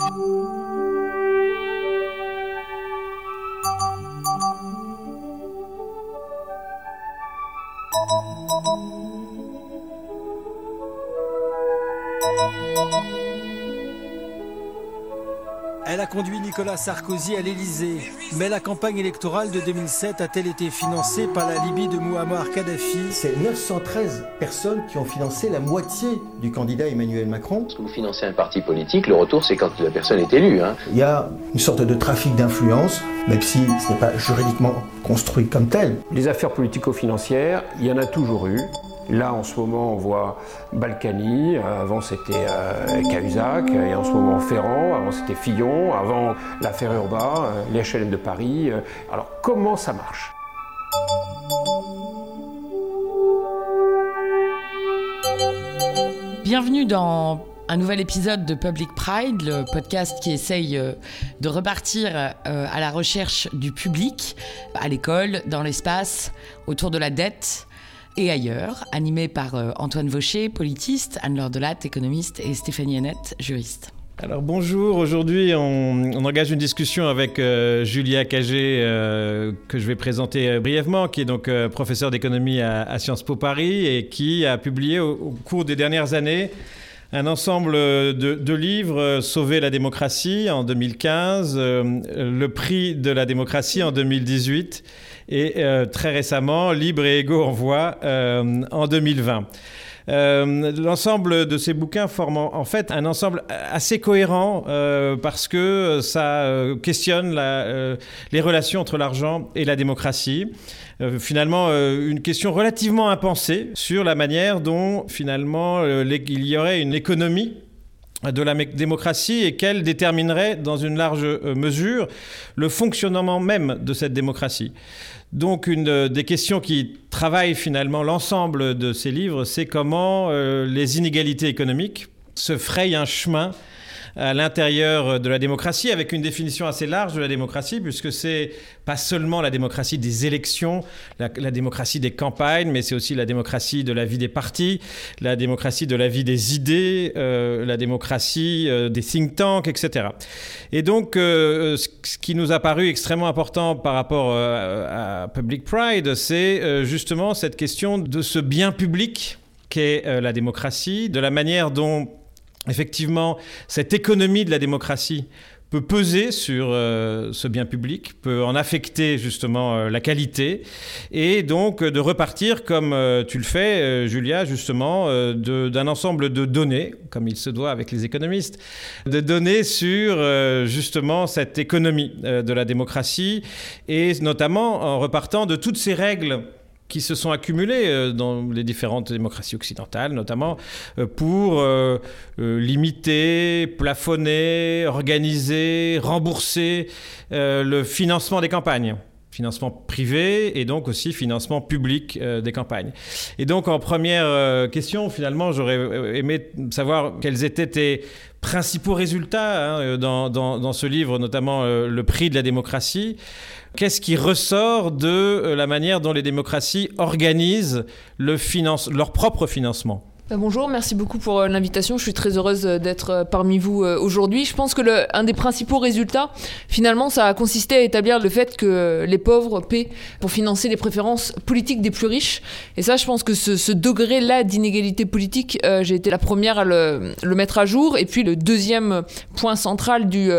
you conduit Nicolas Sarkozy à l'Élysée. Mais la campagne électorale de 2007 a-t-elle été financée par la Libye de Muammar Kadhafi? C'est 913 personnes qui ont financé la moitié du candidat Emmanuel Macron. Lorsque vous financez un parti politique, le retour c'est quand la personne est élue. Hein. Il y a une sorte de trafic d'influence, même si ce n'est pas juridiquement construit comme tel. Les affaires politico-financières, il y en a toujours eu. Là, en ce moment, on voit Balkany, avant c'était euh, Cahuzac, et en ce moment Ferrand, avant c'était Fillon, avant l'affaire Urbain, euh, les HLM de Paris. Euh. Alors, comment ça marche? Bienvenue dans un nouvel épisode de Public Pride, le podcast qui essaye de repartir à la recherche du public, à l'école, dans l'espace, autour de la dette et ailleurs, animé par euh, Antoine Vaucher, politiste, Anne-Laure Delatte, économiste, et Stéphanie Hennette, juriste. Alors bonjour, aujourd'hui on, engage une discussion avec euh, Julia Cagé euh, que je vais présenter brièvement, qui est donc professeure d'économie à, Sciences Po Paris et qui a publié au, cours des dernières années un ensemble de, de, livres, Sauver la démocratie en 2015, Le prix de la démocratie en 2018 et euh, très récemment Libre et égaux en voix euh, en 2020. Euh, l'ensemble de ces bouquins forme en, fait un ensemble assez cohérent parce que ça questionne les relations entre l'argent et la démocratie. finalement, une question relativement impensée sur la manière dont finalement il y aurait une économie de la démocratie et qu'elle déterminerait dans une large mesure le fonctionnement même de cette démocratie. Donc une des questions qui travaillent finalement l'ensemble de ces livres, c'est comment euh, les inégalités économiques se frayent un chemin à l'intérieur de la démocratie, avec une définition assez large de la démocratie, puisque c'est pas seulement la démocratie des élections, la, démocratie des campagnes, mais c'est aussi la démocratie de la vie des partis, la démocratie de la vie des idées, euh, la démocratie euh, des think tanks, etc. Et donc, euh, ce qui nous a paru extrêmement important par rapport à Public Pride, c'est justement cette question de ce bien public qu'est la démocratie, de la manière dont effectivement, cette économie de la démocratie peut peser sur euh, ce bien public, peut en affecter justement euh, la qualité, et donc de repartir, comme euh, tu le fais, Julia, justement, d'un ensemble de données, comme il se doit avec les économistes, de données sur justement cette économie de la démocratie, et notamment en repartant de toutes ces règles qui se sont accumulés euh, dans les différentes démocraties occidentales, notamment euh, pour euh, limiter, plafonner, organiser, rembourser le financement des campagnes financement privé et donc aussi financement public des campagnes. Et donc en première question, finalement, j'aurais aimé savoir quels étaient tes principaux résultats hein, dans, dans, dans, ce livre, notamment le prix de la démocratie. Qu'est-ce qui ressort de euh, la manière dont les démocraties organisent le finance, leur propre financement? euh, bonjour, merci beaucoup pour euh, l'invitation. Je suis très heureuse euh, d'être parmi vous aujourd'hui. Je pense que le, un des principaux résultats, finalement, ça a consisté à établir le fait que les pauvres paient pour financer les préférences politiques des plus riches. Et ça, je pense que ce, degré-là d'inégalité politique, j'ai été la première à le, mettre à jour. Et puis le deuxième point central du,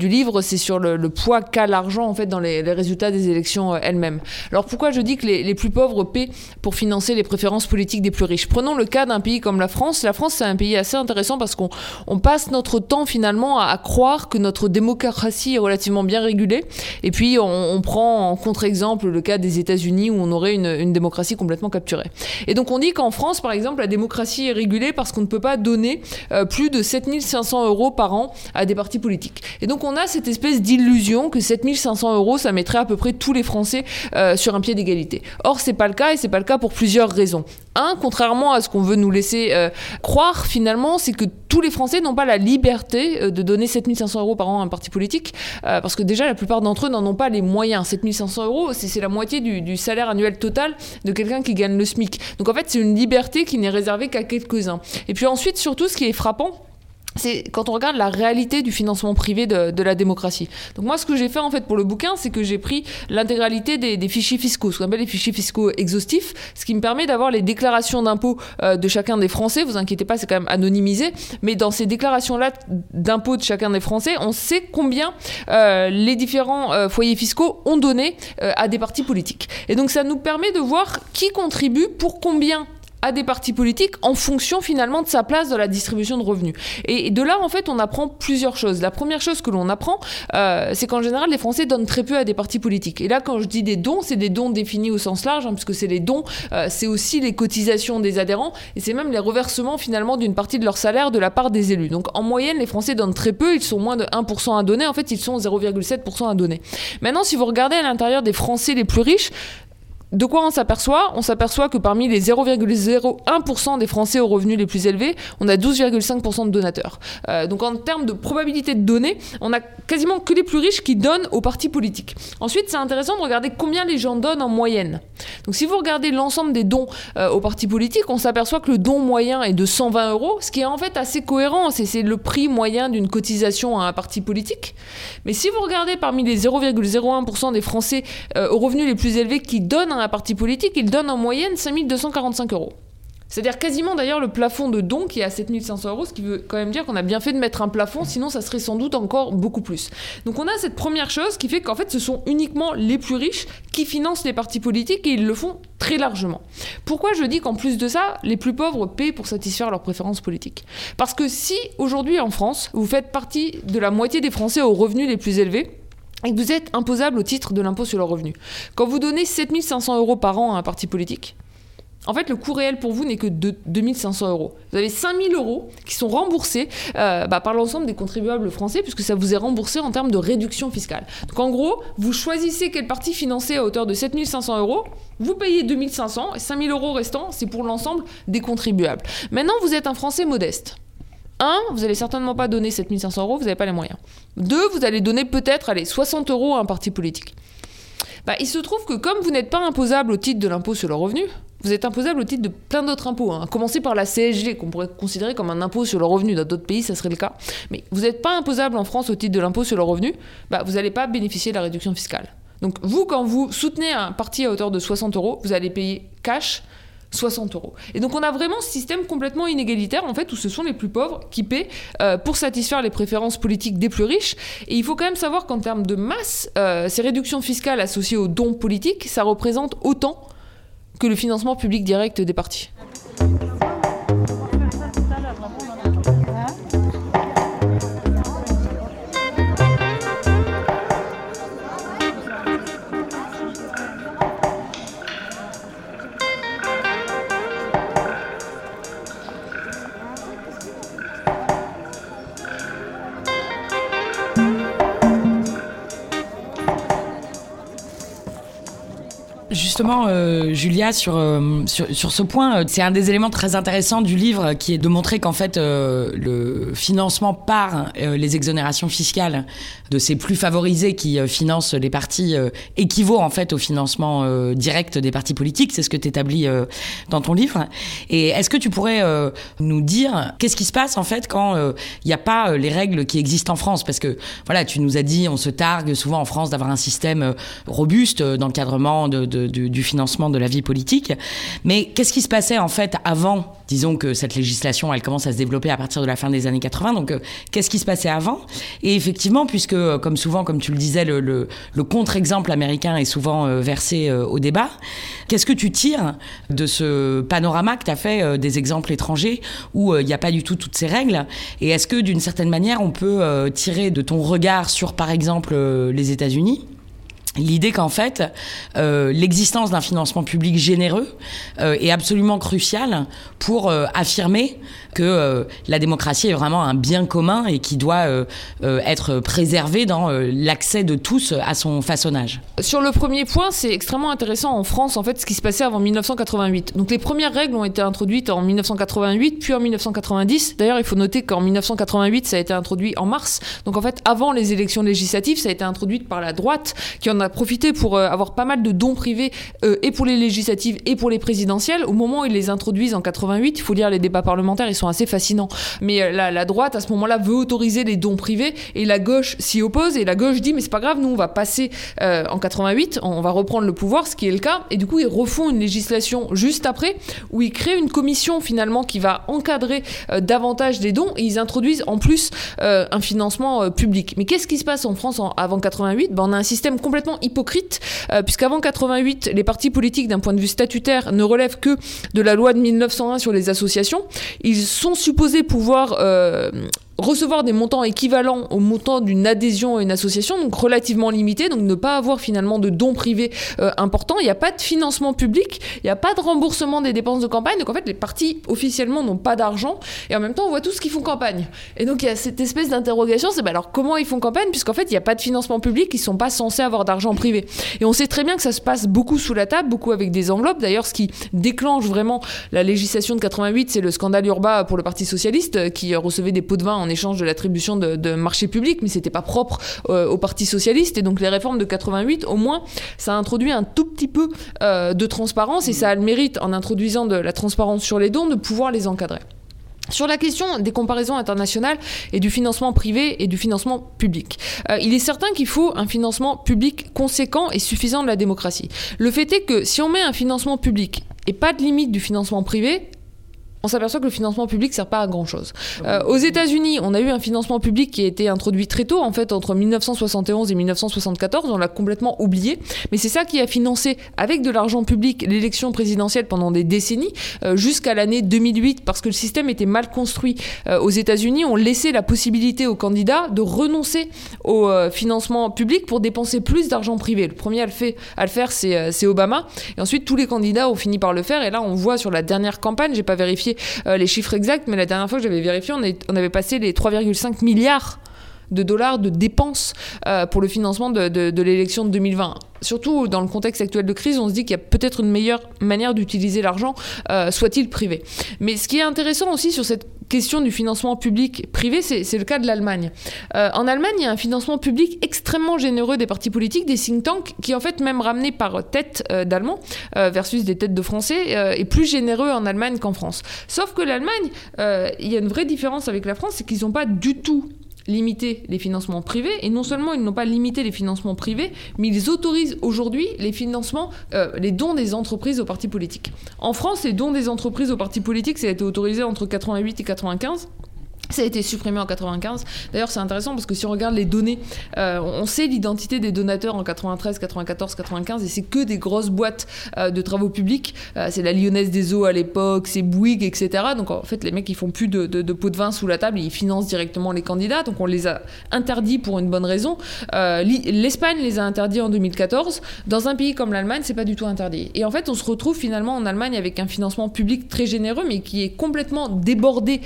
livre, c'est sur le, poids qu'a l'argent en fait dans les, les, résultats des élections elles-mêmes. Alors pourquoi je dis que les, les plus pauvres paient pour financer les préférences politiques des plus riches? Prenons le cas d'un pays comme la France. La France, c'est un pays assez intéressant parce qu'on on passe notre temps finalement à, croire que notre démocratie est relativement bien régulée. Et puis, on, prend en contre-exemple le cas des États-Unis où on aurait une, une, démocratie complètement capturée. Et donc, on dit qu'en France, par exemple, la démocratie est régulée parce qu'on ne peut pas donner euh, plus de 7500 euros par an à des partis politiques. Et donc, on a cette espèce d'illusion que 7500 euros, ça mettrait à peu près tous les Français euh, sur un pied d'égalité. Or, c'est pas le cas et c'est pas le cas pour plusieurs raisons. Un, contrairement à ce qu'on veut nous laisser euh, croire finalement, c'est que tous les Français n'ont pas la liberté euh, de donner 7500 euros par an à un parti politique, euh, parce que déjà la plupart d'entre eux n'en ont pas les moyens. 7500 euros, c'est la moitié du, du, salaire annuel total de quelqu'un qui gagne le SMIC. Donc en fait, c'est une liberté qui n'est réservée qu'à quelques-uns. Et puis ensuite, surtout, ce qui est frappant, c'est quand on regarde la réalité du financement privé de, la démocratie. Donc moi, ce que j'ai fait en fait pour le bouquin, c'est que j'ai pris l'intégralité des, fichiers fiscaux, ce qu'on appelle les fichiers fiscaux exhaustifs, ce qui me permet d'avoir les déclarations d'impôts euh, de chacun des Français. Vous inquiétez pas, c'est quand même anonymisé, mais dans ces déclarations-là d'impôts de chacun des Français, on sait combien euh, les différents euh, foyers fiscaux ont donné à des partis politiques. Et donc ça nous permet de voir qui contribue pour combien à des partis politiques en fonction finalement de sa place dans la distribution de revenus. Et de là, en fait, on apprend plusieurs choses. La première chose que l'on apprend, euh, c'est qu'en général, les Français donnent très peu à des partis politiques. Et là, quand je dis des dons, c'est des dons définis au sens large, hein, puisque c'est les dons, euh, c'est aussi les cotisations des adhérents, et c'est même les reversements finalement d'une partie de leur salaire de la part des élus. Donc en moyenne, les Français donnent très peu, ils sont moins de 1% à donner, en fait, ils sont 0,7% à donner. Maintenant, si vous regardez à l'intérieur des Français les plus riches, de quoi on s'aperçoit? On s'aperçoit que parmi les 0,01% des Français aux revenus les plus élevés, on a 12,5% de donateurs. Euh, donc en termes de probabilité de donner, on a quasiment que les plus riches qui donnent aux partis politiques. Ensuite, c'est intéressant de regarder combien les gens donnent en moyenne. Donc si vous regardez l'ensemble des dons euh, aux partis politiques, on s'aperçoit que le don moyen est de 120 euros, ce qui est en fait assez cohérent. C'est le prix moyen d'une cotisation à un parti politique. Mais si vous regardez parmi les 0,01% des Français euh, aux revenus les plus élevés qui donnent parti politique, il donne en moyenne 5245 euros. C'est-à-dire quasiment d'ailleurs le plafond de don qui est à 7500 euros, ce qui veut quand même dire qu'on a bien fait de mettre un plafond, sinon ça serait sans doute encore beaucoup plus. Donc on a cette première chose qui fait qu'en fait ce sont uniquement les plus riches qui financent les partis politiques et ils le font très largement. Pourquoi je dis qu'en plus de ça, les plus pauvres paient pour satisfaire leurs préférences politiques? Parce que si aujourd'hui en France, vous faites partie de la moitié des Français aux revenus les plus élevés, et que vous êtes imposable au titre de l'impôt sur le revenu. Quand vous donnez 7500 euros par an à un parti politique, en fait, le coût réel pour vous n'est que de 2500 euros. Vous avez 5000 euros qui sont remboursés euh, bah, par l'ensemble des contribuables français, puisque ça vous est remboursé en termes de réduction fiscale. Donc en gros, vous choisissez quel parti financer à hauteur de 7500 euros, vous payez 2500, et 5000 euros restants, c'est pour l'ensemble des contribuables. Maintenant, vous êtes un Français modeste. 1, vous allez certainement pas donner 7500 euros, vous n'avez pas les moyens. 2, vous allez donner peut-être, allez, 60 euros à un parti politique. Bah, il se trouve que comme vous n'êtes pas imposable au titre de l'impôt sur le revenu, vous êtes imposable au titre de plein d'autres impôts. Hein. À commencer par la CSG, qu'on pourrait considérer comme un impôt sur le revenu. Dans d'autres pays, ça serait le cas. Mais vous n'êtes pas imposable en France au titre de l'impôt sur le revenu, bah, vous n'allez pas bénéficier de la réduction fiscale. Donc vous, quand vous soutenez un parti à hauteur de 60 euros, vous allez payer cash 60 euros. Et donc on a vraiment ce système complètement inégalitaire, en fait, où ce sont les plus pauvres qui paient euh, pour satisfaire les préférences politiques des plus riches. Et il faut quand même savoir qu'en termes de masse, euh, ces réductions fiscales associées aux dons politiques, ça représente autant que le financement public direct des partis. Justement, euh, Julia, sur, euh, sur, sur, ce point, euh, c'est un des éléments très intéressants du livre qui est de montrer qu'en fait, le financement par les exonérations fiscales de ces plus favorisés qui financent les partis équivaut en fait au financement direct des partis politiques. C'est ce que tu établis dans ton livre. Et est-ce que tu pourrais nous dire qu'est-ce qui se passe en fait quand il n'y a pas les règles qui existent en France? Parce que voilà, tu nous as dit, on se targue souvent en France d'avoir un système robuste d'encadrement de, de, de du financement de la vie politique. Mais qu'est-ce qui se passait en fait avant? Disons que cette législation, elle commence à se développer à partir de la fin des années 80. Donc, euh, qu'est-ce qui se passait avant? Et effectivement, puisque, euh, comme souvent, comme tu le disais, le, le, contre-exemple américain est souvent euh, versé au débat, qu'est-ce que tu tires de ce panorama que tu as fait des exemples étrangers où il n'y a pas du tout toutes ces règles? Et est-ce que, d'une certaine manière, on peut tirer de ton regard sur, par exemple, les États-Unis? L'idée qu'en fait, euh, l'existence d'un financement public généreux euh, est absolument cruciale pour euh, affirmer que euh, la démocratie est vraiment un bien commun et qui doit euh, euh, être préservé dans l'accès de tous à son façonnage. Sur le premier point, c'est extrêmement intéressant en France, en fait, ce qui se passait avant 1988. Donc les premières règles ont été introduites en 1988, puis en 1990. D'ailleurs, il faut noter qu'en 1988, ça a été introduit en mars. Donc en fait, avant les élections législatives, ça a été introduit par la droite, qui en a profité pour avoir pas mal de dons privés et pour les législatives et pour les présidentielles. Au moment où ils les introduisent en 88, il faut lire les débats parlementaires, ils sont assez fascinants. Mais la, la droite, à ce moment-là, veut autoriser les dons privés et la gauche s'y oppose et la gauche dit mais c'est pas grave, nous on va passer en 88, on va reprendre le pouvoir, ce qui est le cas. Et du coup, ils refont une législation juste après où ils créent une commission finalement qui va encadrer davantage des dons et ils introduisent en plus un financement public. Mais qu'est-ce qui se passe en France avant 88 ben, On a un système complètement hypocrite, euh, puisqu'avant 88, les partis politiques, d'un point de vue statutaire, ne relèvent que de la loi de 1901 sur les associations. Ils sont supposés pouvoir euh, recevoir des montants équivalents au montant d'une adhésion à une association, donc relativement limité, donc ne pas avoir finalement de dons privés euh, importants. Il n'y a pas de financement public, il n'y a pas de remboursement des dépenses de campagne, donc en fait les partis officiellement n'ont pas d'argent, et en même temps on voit tous qu'ils font campagne. Et donc il y a cette espèce d'interrogation, c'est bah alors comment ils font campagne, puisqu'en fait il n'y a pas de financement public, ils ne sont pas censés avoir d'argent privé. Et on sait très bien que ça se passe beaucoup sous la table, beaucoup avec des enveloppes. D'ailleurs ce qui déclenche vraiment la législation de 88, c'est le scandale Urba pour le Parti Socialiste, euh, qui recevait des pots de vin en échange de l'attribution de, marchés publics, mais c'était pas propre euh, au Parti socialiste. Et donc les réformes de 88, au moins, ça a introduit un tout petit peu euh, de transparence et ça a le mérite, en introduisant de la transparence sur les dons, de pouvoir les encadrer. Sur la question des comparaisons internationales et du financement privé et du financement public, euh, il est certain qu'il faut un financement public conséquent et suffisant de la démocratie. Le fait est que si on met un financement public et pas de limite du financement privé, on s'aperçoit que le financement public sert pas à grand chose. Euh, aux États-Unis, on a eu un financement public qui a été introduit très tôt, en fait, entre 1971 et 1974. On l'a complètement oublié. Mais c'est ça qui a financé, avec de l'argent public, l'élection présidentielle pendant des décennies, euh, jusqu'à l'année 2008, parce que le système était mal construit. Euh, aux États-Unis, on laissait la possibilité aux candidats de renoncer au financement public pour dépenser plus d'argent privé. Le premier à le, fait, à le faire, c'est Obama. Et ensuite, tous les candidats ont fini par le faire. Et là, on voit sur la dernière campagne, j'ai pas vérifié euh, les chiffres exacts, mais la dernière fois que j'avais vérifié, on, avait passé les 3,5 milliards de dollars de dépenses euh, pour le financement de, de l'élection de 2020 surtout dans le contexte actuel de crise, on se dit qu'il y a peut-être une meilleure manière d'utiliser l'argent, euh, soit-il privé. Mais ce qui est intéressant aussi sur cette question du financement public-privé, c'est le cas de l'Allemagne. Euh, en Allemagne, il y a un financement public extrêmement généreux des partis politiques, des think tanks, qui en fait même ramené par tête euh, d'Allemands versus des têtes de Français, est plus généreux en Allemagne qu'en France. Sauf que l'Allemagne, il y a une vraie différence avec la France, c'est qu'ils n'ont pas du tout limiter les financements privés. Et non seulement ils n'ont pas limité les financements privés, mais ils autorisent aujourd'hui les financements, euh, les dons des entreprises aux partis politiques. En France, les dons des entreprises aux partis politiques, ça a été autorisé entre 88 et 95. Ça a été supprimé en 95. D'ailleurs, c'est intéressant parce que si on regarde les données, euh, on sait l'identité des donateurs en 93, 94, 95, et c'est que des grosses boîtes euh, de travaux publics. Euh, c'est la Lyonnaise des Eaux à l'époque, c'est Bouygues, etc. Donc en fait, les mecs, ils font plus de, de, de pots de vin sous la table, ils financent directement les candidats. Donc on les a interdits pour une bonne raison. L'Espagne les a interdits en 2014. Dans un pays comme l'Allemagne, c'est pas du tout interdit. Et en fait, on se retrouve finalement en Allemagne avec un financement public très généreux, mais qui est complètement débordé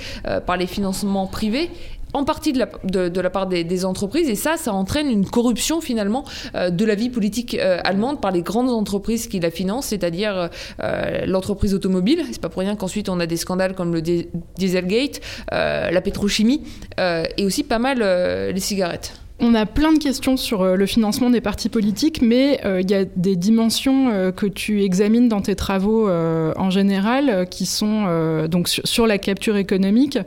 par les financements privé en partie de la, de, la part des, entreprises et ça, ça entraîne une corruption finalement euh, de la vie politique euh, allemande par les grandes entreprises qui la financent, c'est-à-dire euh, l'entreprise automobile. C'est pas pour rien qu'ensuite on a des scandales comme le Dieselgate, la pétrochimie et aussi pas mal les cigarettes. On a plein de questions sur euh, le financement des partis politiques, mais euh, il y a des dimensions euh, que tu examines dans tes travaux en général qui sont donc sur, la capture économique.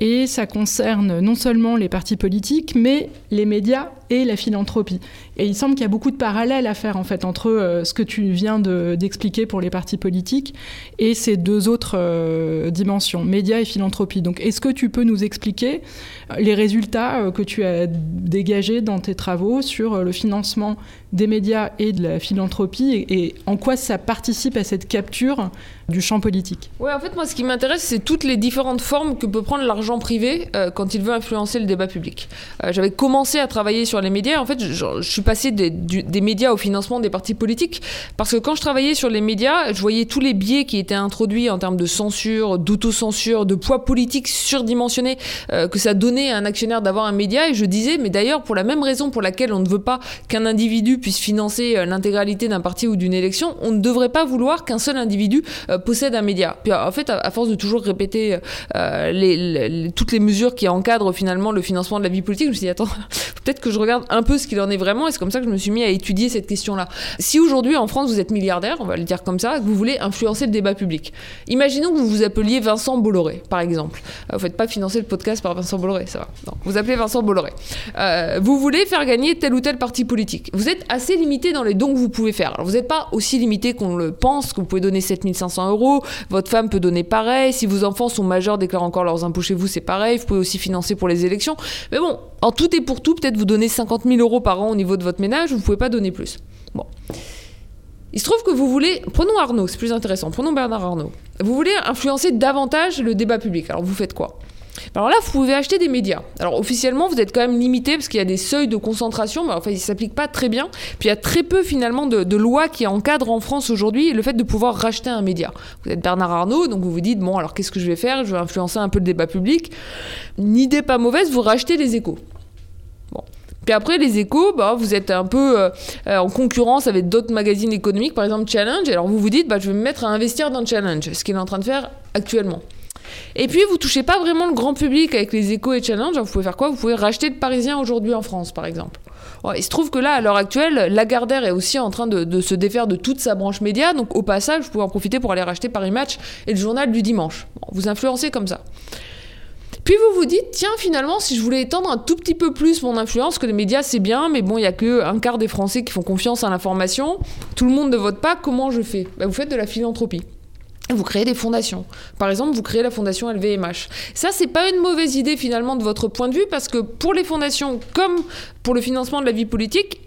Et ça concerne non seulement les partis politiques, mais les médias et la philanthropie. Et il semble qu'il y a beaucoup de parallèles à faire en fait entre euh, ce que tu viens d'expliquer pour les partis politiques et ces deux autres euh, dimensions, médias et philanthropie. Donc est-ce que tu peux nous expliquer euh, les résultats que tu as dégagés dans tes travaux sur le financement des médias et de la philanthropie et, en quoi ça participe à cette capture du champ politique? Oui, en fait, moi, ce qui m'intéresse, c'est toutes les différentes formes que peut prendre l'argent privé quand il veut influencer le débat public. J'avais commencé à travailler sur les médias. En fait, je, suis passé des, des, médias au financement des partis politiques parce que quand je travaillais sur les médias, je voyais tous les biais qui étaient introduits en termes de censure, d'autocensure, de poids politique surdimensionné euh, que ça donnait à un actionnaire d'avoir un média. Et je disais, mais d'ailleurs, pour la même raison pour laquelle on ne veut pas qu'un individu puisse financer euh, l'intégralité d'un parti ou d'une élection, on ne devrait pas vouloir qu'un seul individu euh, possède un média. Puis en fait, à, force de toujours répéter les, toutes les mesures qui encadrent finalement le financement de la vie politique, je me suis dit, attends, peut-être que je regarde un peu ce qu'il en est vraiment et c'est comme ça que je me suis mis à étudier cette question-là. Si aujourd'hui en France vous êtes milliardaire, on va le dire comme ça, vous voulez influencer le débat public, imaginons que vous vous appeliez Vincent Bolloré, par exemple. Euh, vous faites pas financer le podcast par Vincent Bolloré, ça va. Non, vous appelez Vincent Bolloré. Euh, vous voulez faire gagner tel ou tel parti politique. Vous êtes assez limité dans les dons que vous pouvez faire. Vous n'êtes pas aussi limité qu'on le pense, que vous pouvez donner 7500 euros, votre femme peut donner pareil, si vos enfants sont majeurs, déclarent encore leurs impôts chez vous, c'est pareil, vous pouvez aussi financer pour les élections. Mais bon, en tout et pour tout, peut-être vous donnez 50 000 euros par an au niveau de votre ménage, vous ne pouvez pas donner plus. Bon. Il se trouve que vous voulez, prenons Arnaud, c'est plus intéressant, prenons Bernard Arnaud. Vous voulez influencer davantage le débat public. Alors vous faites quoi? Alors là, vous pouvez acheter des médias. Alors officiellement, vous êtes quand même limité parce qu'il y a des seuils de concentration, mais enfin, ils ne s'appliquent pas très bien. Puis il y a très peu finalement de, lois qui encadrent en France aujourd'hui le fait de pouvoir racheter un média. Vous êtes Bernard Arnault, donc vous vous dites, bon, alors qu'est-ce que je vais faire? Je vais influencer un peu le débat public. Une idée pas mauvaise, vous rachetez les échos. Puis après, les échos, bah, vous êtes un peu euh, euh, en concurrence avec d'autres magazines économiques, par exemple Challenge. Alors vous vous dites, bah, je vais me mettre à investir dans Challenge, ce qu'il est en train de faire actuellement. Et puis, vous touchez pas vraiment le grand public avec les échos et challenge. Vous pouvez faire quoi? Vous pouvez racheter le Parisien aujourd'hui en France, par exemple. il se trouve que là, à l'heure actuelle, Lagardère est aussi en train de, se défaire de toute sa branche média. Donc, au passage, vous pouvez en profiter pour aller racheter Paris Match et le journal du dimanche. vous influencez comme ça. Puis vous vous dites, tiens, finalement, si je voulais étendre un tout petit peu plus mon influence, que les médias c'est bien, mais bon, il y a que un quart des Français qui font confiance à l'information, tout le monde ne vote pas, comment je fais? Bah, Vous faites de la philanthropie vous créez des fondations. Par exemple, vous créez la fondation LVMH. Ça, c'est pas une mauvaise idée finalement de votre point de vue parce que pour les fondations comme pour le financement de la vie politique,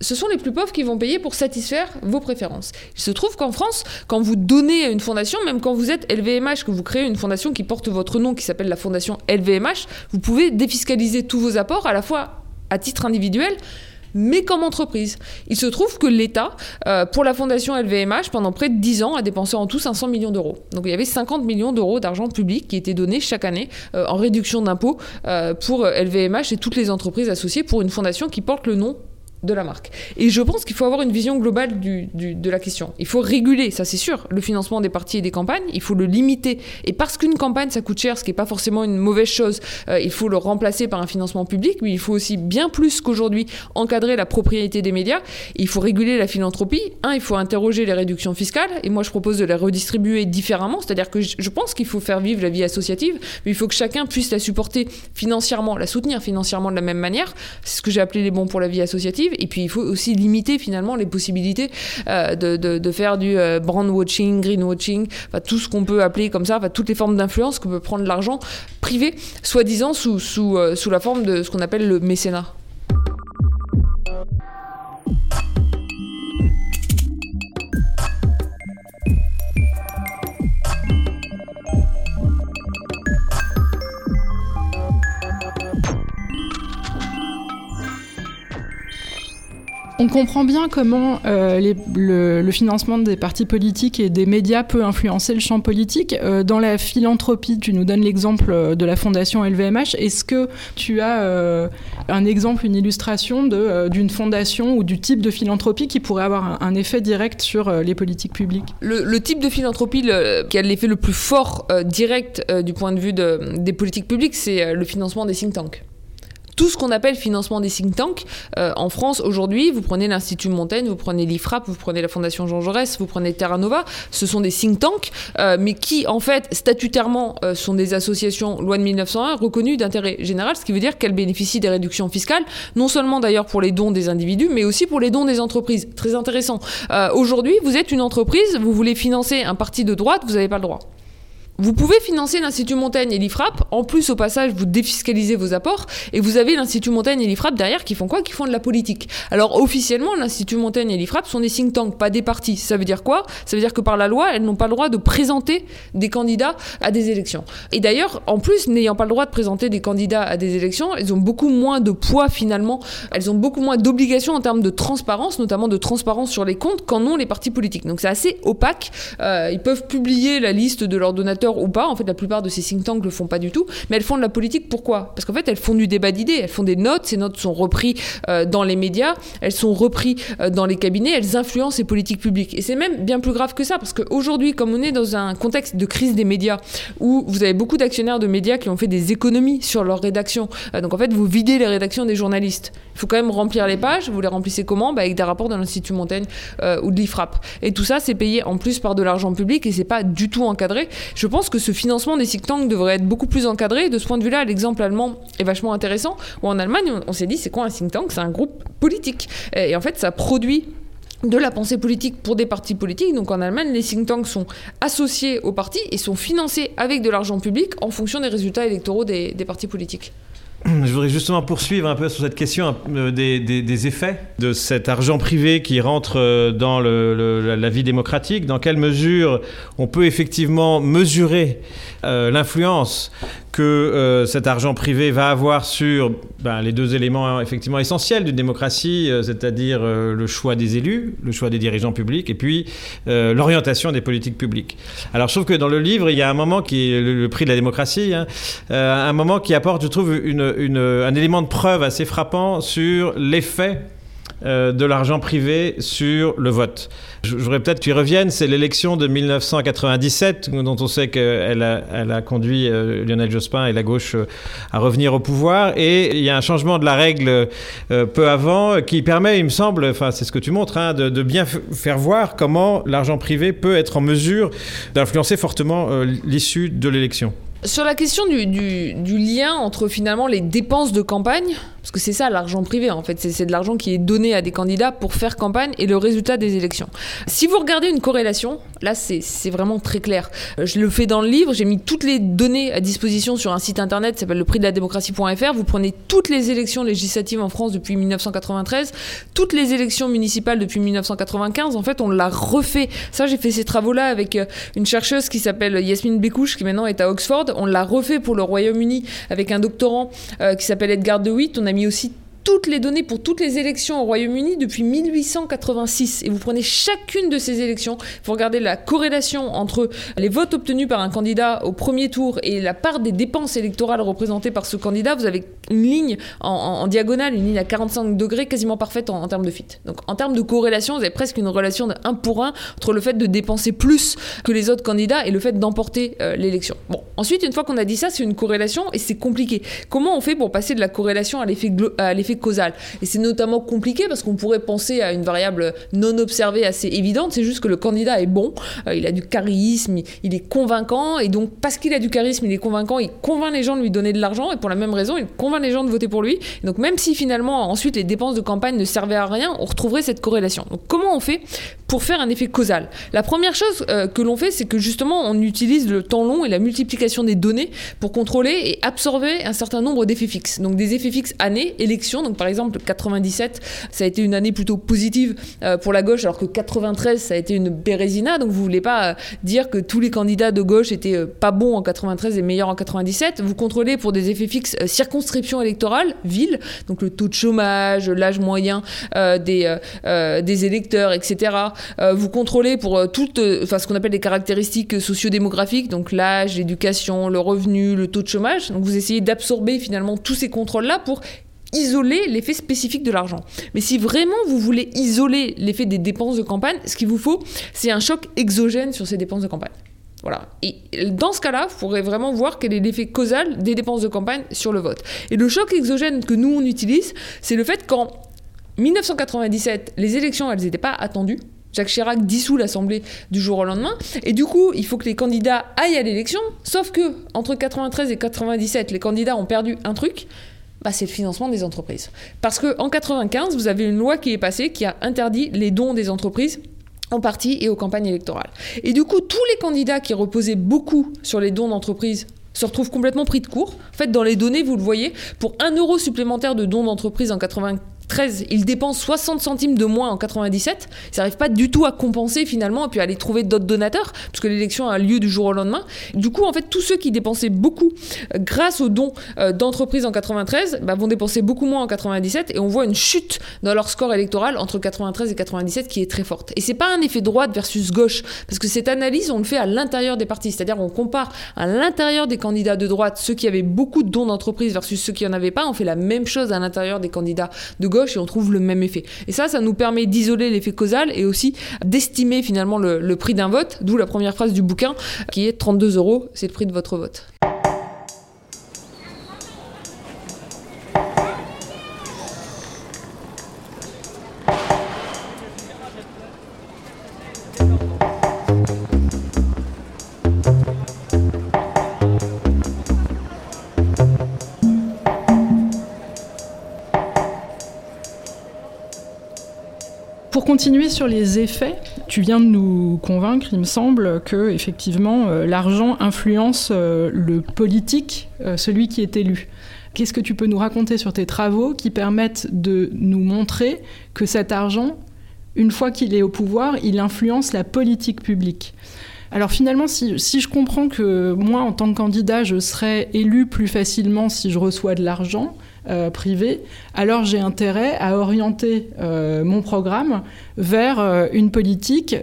ce sont les plus pauvres qui vont payer pour satisfaire vos préférences. Il se trouve qu'en France, quand vous donnez à une fondation, même quand vous êtes LVMH, que vous créez une fondation qui porte votre nom, qui s'appelle la fondation LVMH, vous pouvez défiscaliser tous vos apports à la fois à titre individuel, mais comme entreprise. Il se trouve que l'État, euh, pour la fondation LVMH, pendant près de 10 ans, a dépensé en tout 500 millions d'euros. Donc il y avait 50 millions d'euros d'argent public qui étaient donnés chaque année euh, en réduction d'impôts euh, pour LVMH et toutes les entreprises associées pour une fondation qui porte le nom de la marque. Et je pense qu'il faut avoir une vision globale du, de la question. Il faut réguler, ça c'est sûr, le financement des partis et des campagnes, il faut le limiter. Et parce qu'une campagne, ça coûte cher, ce qui n'est pas forcément une mauvaise chose, euh, il faut le remplacer par un financement public, mais il faut aussi, bien plus qu'aujourd'hui, encadrer la propriété des médias. Il faut réguler la philanthropie. Un, il faut interroger les réductions fiscales, et moi je propose de les redistribuer différemment, c'est-à-dire que je pense qu'il faut faire vivre la vie associative, mais il faut que chacun puisse la supporter financièrement, la soutenir financièrement de la même manière. C'est ce que j'ai appelé les bons pour la vie associative. Et puis, il faut aussi limiter finalement les possibilités euh, de, de, faire du euh, brand watching, green watching, tout ce qu'on peut appeler comme ça, toutes les formes d'influence que peut prendre l'argent privé, soi-disant sous, sous, euh, sous la forme de ce qu'on appelle le mécénat. On comprend bien comment euh, le, financement des partis politiques et des médias peut influencer le champ politique. Euh, dans la philanthropie, tu nous donnes l'exemple euh, de la fondation LVMH. Est-ce que tu as un exemple, une illustration d'une fondation ou du type de philanthropie qui pourrait avoir un, effet direct sur les politiques publiques? Le, type de philanthropie qui a l'effet le plus fort direct du point de vue des politiques publiques, c'est le financement des think tanks tout ce qu'on appelle financement des think tanks. Euh, en France, aujourd'hui, vous prenez l'Institut Montaigne, vous prenez l'IFRAP, vous prenez la Fondation Jean Jaurès, vous prenez Terra Nova, ce sont des think tanks, euh, mais qui, en fait, statutairement, euh, sont des associations, loi de 1901, reconnues d'intérêt général, ce qui veut dire qu'elles bénéficient des réductions fiscales, non seulement d'ailleurs pour les dons des individus, mais aussi pour les dons des entreprises. Très intéressant. aujourd'hui, vous êtes une entreprise, vous voulez financer un parti de droite, vous n'avez pas le droit. Vous pouvez financer l'Institut Montaigne et l'IFRAP. En plus, au passage, vous défiscalisez vos apports. Et vous avez l'Institut Montaigne et l'IFRAP derrière qui font quoi? Qui font de la politique. Alors, officiellement, l'Institut Montaigne et l'IFRAP sont des think tanks, pas des partis. Ça veut dire quoi? Ça veut dire que par la loi, elles n'ont pas le droit de présenter des candidats à des élections. Et d'ailleurs, en plus, n'ayant pas le droit de présenter des candidats à des élections, elles ont beaucoup moins de poids finalement. Elles ont beaucoup moins d'obligations en termes de transparence, notamment de transparence sur les comptes, qu'en ont les partis politiques. Donc, c'est assez opaque. Euh, ils peuvent publier la liste de leurs donateurs ou pas. En fait, la plupart de ces think tanks le font pas du tout, mais elles font de la politique. Pourquoi? Parce qu'en fait, elles font du débat d'idées, elles font des notes. Ces notes sont reprises euh, dans les médias, elles sont reprises euh, dans les cabinets, elles influencent les politiques publiques. Et c'est même bien plus grave que ça, parce qu'aujourd'hui, comme on est dans un contexte de crise des médias, où vous avez beaucoup d'actionnaires de médias qui ont fait des économies sur leur rédaction, euh, donc en fait, vous videz les rédactions des journalistes. Il faut quand même remplir les pages. Vous les remplissez comment? Bah, Avec des rapports de l'Institut Montaigne ou de l'IFRAP. Et tout ça, c'est payé en plus par de l'argent public et c'est pas du tout encadré. Je pense que ce financement des think tanks devrait être beaucoup plus encadré. De ce point de vue-là, l'exemple allemand est vachement intéressant. Où en Allemagne, on, s'est dit, c'est quoi un think tank? C'est un groupe politique. Et, en fait, ça produit de la pensée politique pour des partis politiques. Donc en Allemagne, les think tanks sont associés aux partis et sont financés avec de l'argent public en fonction des résultats électoraux des partis politiques. Je voudrais justement poursuivre un peu sur cette question euh, des, effets de cet argent privé qui rentre euh, dans la vie démocratique. Dans quelle mesure on peut effectivement mesurer euh, l'influence que cet argent privé va avoir sur ben, les deux éléments effectivement essentiels d'une démocratie, c'est-à-dire le choix des élus, le choix des dirigeants publics, et puis l'orientation des politiques publiques. Alors je trouve que dans le livre, il y a un moment qui est le, prix de la démocratie, hein, un moment qui apporte, je trouve, un élément de preuve assez frappant sur l'effet euh, de l'argent privé sur le vote. Je, voudrais peut-être qu'il revienne, c'est l'élection de 1997, dont on sait qu'elle a, elle a conduit euh, Lionel Jospin et la gauche euh, à revenir au pouvoir. Et il y a un changement de la règle peu avant qui permet, il me semble, enfin c'est ce que tu montres, hein, de, bien faire voir comment l'argent privé peut être en mesure d'influencer fortement l'issue de l'élection. Sur la question du, du, lien entre finalement les dépenses de campagne, parce que c'est ça l'argent privé en fait, c'est de l'argent qui est donné à des candidats pour faire campagne et le résultat des élections. Si vous regardez une corrélation, là c'est vraiment très clair. Euh, je le fais dans le livre, j'ai mis toutes les données à disposition sur un site internet qui s'appelle le prix de la démocratie.fr. Vous prenez toutes les élections législatives en France depuis 1993, toutes les élections municipales depuis 1995. En fait, on l'a refait. Ça, j'ai fait ces travaux-là avec euh, une chercheuse qui s'appelle Yasmine Bekouche, qui maintenant est à Oxford on l'a refait pour le Royaume-Uni avec un doctorant euh, qui s'appelle Edgar DeWitt. On a mis aussi toutes les données pour toutes les élections au Royaume-Uni depuis 1886. Et vous prenez chacune de ces élections, vous regardez la corrélation entre les votes obtenus par un candidat au premier tour et la part des dépenses électorales représentées par ce candidat, vous avez une ligne en, diagonale, une ligne à 45 degrés quasiment parfaite en, termes de fit. Donc en termes de corrélation, vous avez presque une relation de 1 pour 1 entre le fait de dépenser plus que les autres candidats et le fait d'emporter euh, l'élection. Bon, ensuite, une fois qu'on a dit ça, c'est une corrélation et c'est compliqué. Comment on fait pour passer de la corrélation à l'effet causal. Et c'est notamment compliqué parce qu'on pourrait penser à une variable non observée assez évidente, c'est juste que le candidat est bon, euh, il a du charisme, il, est convaincant, et donc parce qu'il a du charisme, il est convaincant, il convainc les gens de lui donner de l'argent, et pour la même raison, il convainc les gens de voter pour lui. donc même si finalement ensuite les dépenses de campagne ne servaient à rien, on retrouverait cette corrélation. Donc comment on fait pour faire un effet causal? La première chose euh, que l'on fait, c'est que justement on utilise le temps long et la multiplication des données pour contrôler et absorber un certain nombre d'effets fixes. Donc des effets fixes année, donc par exemple 97, ça a été une année plutôt positive euh, pour la gauche, alors que 93, ça a été une bérésina. Donc vous voulez pas euh, dire que tous les candidats de gauche étaient euh, pas bons en 93 et meilleurs en 97. Vous contrôlez pour des effets fixes circonscription électorale, ville, donc le taux de chômage, l'âge moyen des, électeurs, etc. vous contrôlez pour toutes, ce qu'on appelle les caractéristiques sociodémographiques, donc l'âge, l'éducation, le revenu, le taux de chômage. Donc vous essayez d'absorber finalement tous ces contrôles-là pour isoler l'effet spécifique de l'argent. Mais si vraiment vous voulez isoler l'effet des dépenses de campagne, ce qu'il vous faut, c'est un choc exogène sur ces dépenses de campagne. Voilà. Et dans ce cas-là, vous pourrez vraiment voir quel est l'effet causal des dépenses de campagne sur le vote. Et le choc exogène que nous, on utilise, c'est le fait qu'en 1997, les élections, elles n'étaient pas attendues. Jacques Chirac dissout l'Assemblée du jour au lendemain. Et du coup, il faut que les candidats aillent à l'élection. Sauf que, entre 93 et 97, les candidats ont perdu un truc, bah, c'est le financement des entreprises. Parce qu'en 95, vous avez une loi qui est passée qui a interdit les dons des entreprises en partie et aux campagnes électorales. Et du coup, tous les candidats qui reposaient beaucoup sur les dons d'entreprises se retrouvent complètement pris de court. En fait, dans les données, vous le voyez, pour un euro supplémentaire de dons d'entreprise en 95, 13, ils dépensent 60 centimes de moins en 97. Ils n'arrivent pas du tout à compenser finalement et puis à aller trouver d'autres donateurs, puisque l'élection a lieu du jour au lendemain. Du coup, en fait, tous ceux qui dépensaient beaucoup euh, grâce aux dons euh, d'entreprises en 93 bah, vont dépenser beaucoup moins en 97 et on voit une chute dans leur score électoral entre 93 et 97 qui est très forte. Et c'est pas un effet droite versus gauche, parce que cette analyse, on le fait à l'intérieur des partis, c'est-à-dire on compare à l'intérieur des candidats de droite ceux qui avaient beaucoup de dons d'entreprise versus ceux qui n'en avaient pas. On fait la même chose à l'intérieur des candidats de gauche et on trouve le même effet. Et ça, ça nous permet d'isoler l'effet causal et aussi d'estimer finalement le, prix d'un vote, d'où la première phrase du bouquin qui est 32 euros, c'est le prix de votre vote. Continuer sur les effets, tu viens de nous convaincre, il me semble, que effectivement euh, l'argent influence euh, le politique, euh, celui qui est élu. Qu'est-ce que tu peux nous raconter sur tes travaux qui permettent de nous montrer que cet argent, une fois qu'il est au pouvoir, il influence la politique publique? Alors finalement, si, si, je comprends que moi, en tant que candidat, je serais élu plus facilement si je reçois de l'argent, euh, privé, alors j'ai intérêt à orienter euh, mon programme vers euh, une politique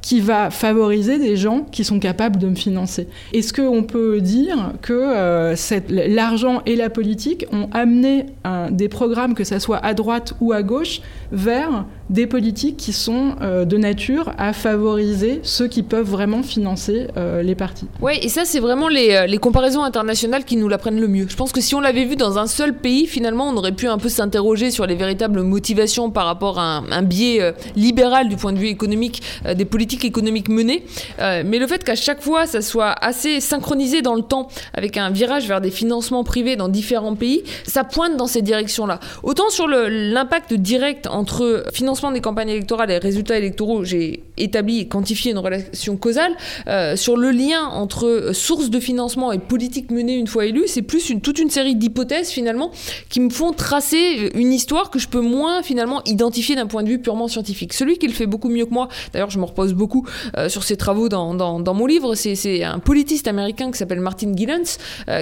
qui va favoriser des gens qui sont capables de me financer. Est-ce qu'on peut dire que l'argent et la politique ont amené des programmes, que ce soit à droite ou à gauche, vers des politiques qui sont euh, de nature à favoriser ceux qui peuvent vraiment financer euh, les partis. Oui, et ça, c'est vraiment les, euh, les, comparaisons internationales qui nous l'apprennent le mieux. Je pense que si on l'avait vu dans un seul pays, finalement, on aurait pu un peu s'interroger sur les véritables motivations par rapport à un biais libéral du point de vue économique des politiques économiques menées. mais le fait qu'à chaque fois, ça soit assez synchronisé dans le temps, avec un virage vers des financements privés dans différents pays, ça pointe dans ces directions-là. Autant sur l'impact direct entre financement des campagnes électorales et résultats électoraux, j'ai établi et quantifié une relation causale. Euh, sur le lien entre euh, sources de financement et politique menée une fois élue, c'est plus toute une série d'hypothèses finalement qui me font tracer une histoire que je peux moins finalement identifier d'un point de vue purement scientifique. Celui qui le fait beaucoup mieux que moi, d'ailleurs je me repose beaucoup euh, sur ses travaux dans, dans, dans mon livre, c'est un politiste américain qui s'appelle Martin Gillens,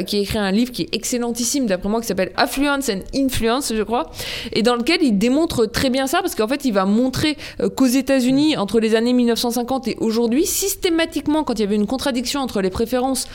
qui a écrit un livre qui est excellentissime d'après moi, qui s'appelle Affluence and Influence, je crois, et dans lequel il démontre très bien ça, parce qu'en fait il va montrer qu'aux États-Unis, entre les années 1950 et aujourd'hui, systématiquement, quand il y avait une contradiction entre les préférences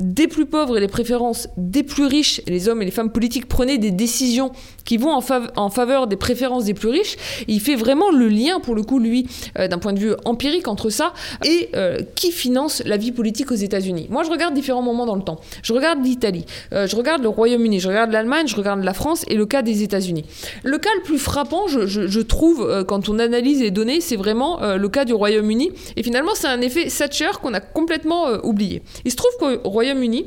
des plus pauvres et les préférences des plus riches, les hommes et les femmes politiques prenaient des décisions qui vont en, faveur des préférences des plus riches. il fait vraiment le lien, pour le coup, lui, euh, d'un point de vue empirique, entre ça et euh, qui finance la vie politique aux États-Unis. Moi, je regarde différents moments dans le temps. Je regarde l'Italie, euh, je regarde le Royaume-Uni, je regarde l'Allemagne, je regarde la France et le cas des États-Unis. Le cas le plus frappant, je, trouve, quand on analyse les données, c'est vraiment le cas du Royaume-Uni. Et finalement, c'est un effet Thatcher qu'on a complètement oublié. Il se trouve qu'au Royaume uni